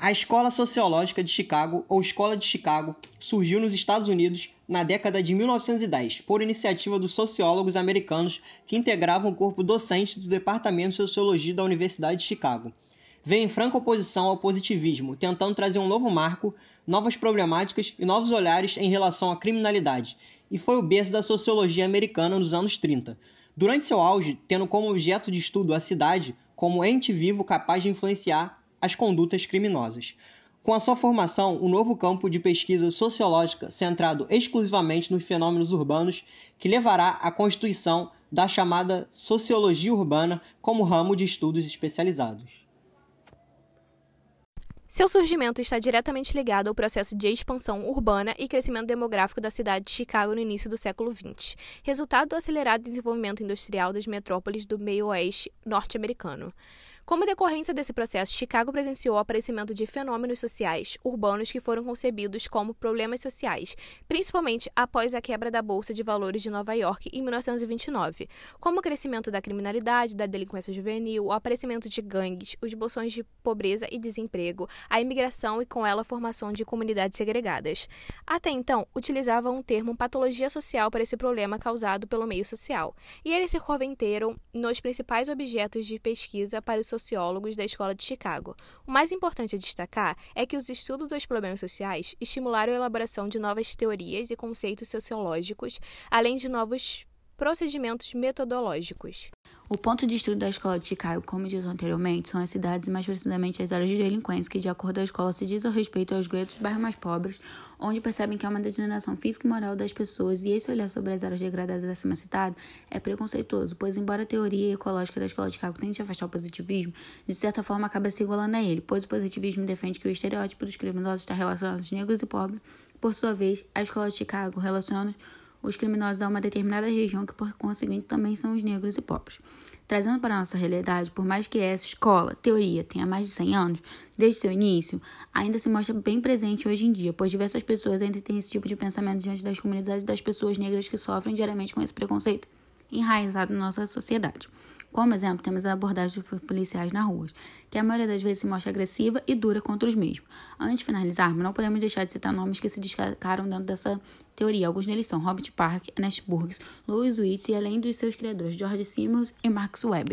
A Escola Sociológica de Chicago, ou Escola de Chicago, surgiu nos Estados Unidos na década de 1910, por iniciativa dos sociólogos americanos que integravam o corpo docente do Departamento de Sociologia da Universidade de Chicago. Veio em franca oposição ao positivismo, tentando trazer um novo marco, novas problemáticas e novos olhares em relação à criminalidade, e foi o berço da sociologia americana nos anos 30. Durante seu auge, tendo como objeto de estudo a cidade como ente vivo capaz de influenciar as condutas criminosas. Com a sua formação, um novo campo de pesquisa sociológica centrado exclusivamente nos fenômenos urbanos, que levará à constituição da chamada sociologia urbana como ramo de estudos especializados. Seu surgimento está diretamente ligado ao processo de expansão urbana e crescimento demográfico da cidade de Chicago no início do século XX, resultado do acelerado desenvolvimento industrial das metrópoles do meio-oeste norte-americano. Como decorrência desse processo, Chicago presenciou o aparecimento de fenômenos sociais urbanos que foram concebidos como problemas sociais, principalmente após a quebra da Bolsa de Valores de Nova York em 1929, como o crescimento da criminalidade, da delinquência juvenil, o aparecimento de gangues, os bolsões de pobreza e desemprego, a imigração e com ela a formação de comunidades segregadas. Até então, utilizavam o termo patologia social para esse problema causado pelo meio social, e eles se converteram nos principais objetos de pesquisa para os sociólogos da Escola de Chicago. O mais importante a destacar é que os estudos dos problemas sociais estimularam a elaboração de novas teorias e conceitos sociológicos, além de novos procedimentos metodológicos. O ponto de estudo da escola de Chicago, como dito anteriormente, são as cidades e mais precisamente as áreas de delinquência que, de acordo com a escola, se diz ao respeito aos guetos dos bairros mais pobres, onde percebem que há uma degeneração física e moral das pessoas, e esse olhar sobre as áreas degradadas dessa cidade é preconceituoso, pois embora a teoria ecológica da escola de Chicago tente afastar o positivismo, de certa forma acaba se igualando a ele, pois o positivismo defende que o estereótipo dos criminosos está relacionado aos negros e pobres, por sua vez, a escola de Chicago relaciona os criminosos a uma determinada região que, por conseguinte, também são os negros e pobres. Trazendo para a nossa realidade, por mais que essa escola, teoria, tenha mais de 100 anos, desde seu início, ainda se mostra bem presente hoje em dia, pois diversas pessoas ainda têm esse tipo de pensamento diante das comunidades das pessoas negras que sofrem diariamente com esse preconceito enraizado na nossa sociedade. Como exemplo, temos a abordagem dos policiais na rua, que a maioria das vezes se mostra agressiva e dura contra os mesmos. Antes de finalizarmos, não podemos deixar de citar nomes que se destacaram dentro dessa teoria. Alguns deles são Robert Park, Ernest Burgess, Louis Witts e além dos seus criadores George Simmons e Max Weber.